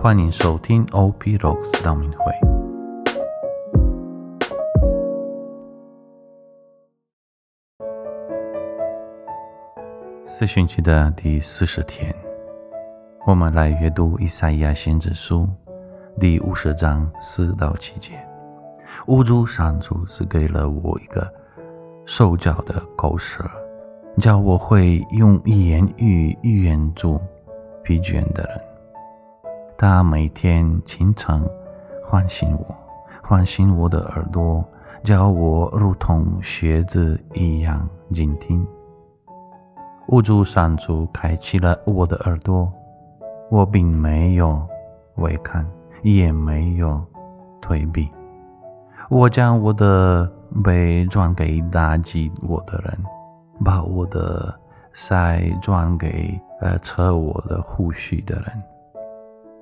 欢迎收听 OP Rocks 道明会。四旬期的第四十天，我们来阅读以赛亚先知书第五十章四到七节。乌主上主是给了我一个受教的口舌，叫我会用言语预言住疲倦的人。他每天清晨唤醒我，唤醒我的耳朵，叫我如同学子一样静听。屋主上主开启了我的耳朵，我并没有违抗，也没有退避。我将我的背转给打击我的人，把我的腮转给呃扯我的胡须的人。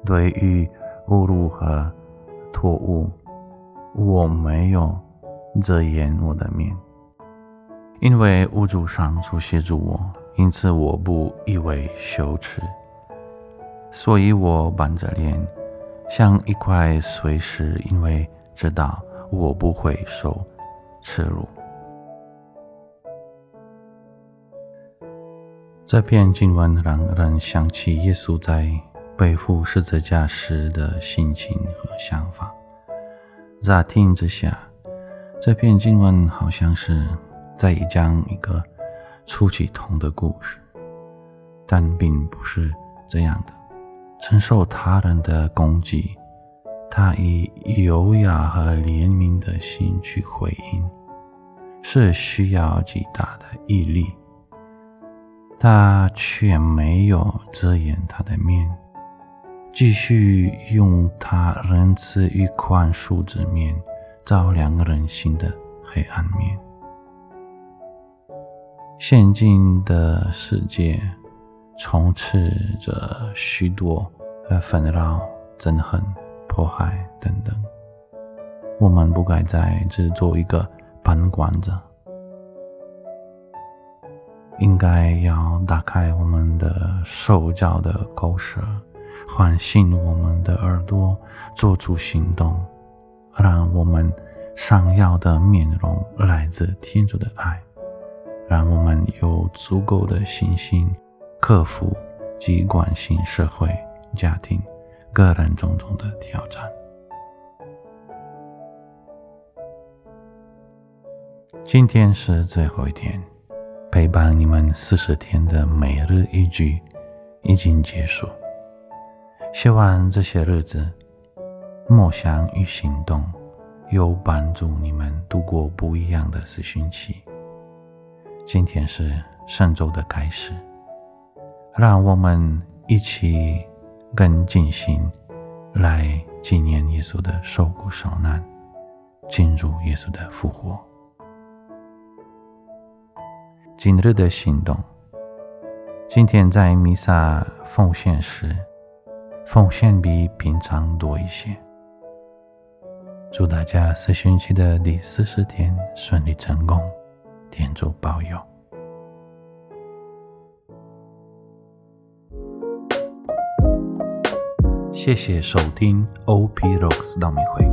对于侮辱和错误，我没有遮掩我的面，因为屋主上主协助我，因此我不以为羞耻，所以我板着脸，像一块碎石，因为知道我不会受耻辱。这篇经文让人想起耶稣在。背负十字架时的心情和想法。乍听之下，这篇经文好像是在讲一个出气筒的故事，但并不是这样的。承受他人的攻击，他以优雅和怜悯的心去回应，是需要极大的毅力。他却没有遮掩他的面。继续用他仁慈与宽恕之面照亮人心的黑暗面。现今的世界充斥着许多呃纷扰、憎恨、迫害等等，我们不该再只做一个旁观者，应该要打开我们的受教的口舌。唤醒我们的耳朵，做出行动，让我们闪耀的面容来自天主的爱，让我们有足够的信心克服及关心社会、家庭、个人种种的挑战。今天是最后一天，陪伴你们四十天的每日一句已经结束。希望这些日子，梦想与行动有帮助你们度过不一样的思训期。今天是上周的开始，让我们一起更尽心来纪念耶稣的受苦受难，进入耶稣的复活。今日的行动，今天在弥撒奉献时。奉献比平常多一些。祝大家四星期的第四十天顺利成功，天主保佑。谢谢收听 OP Rocks 道明会。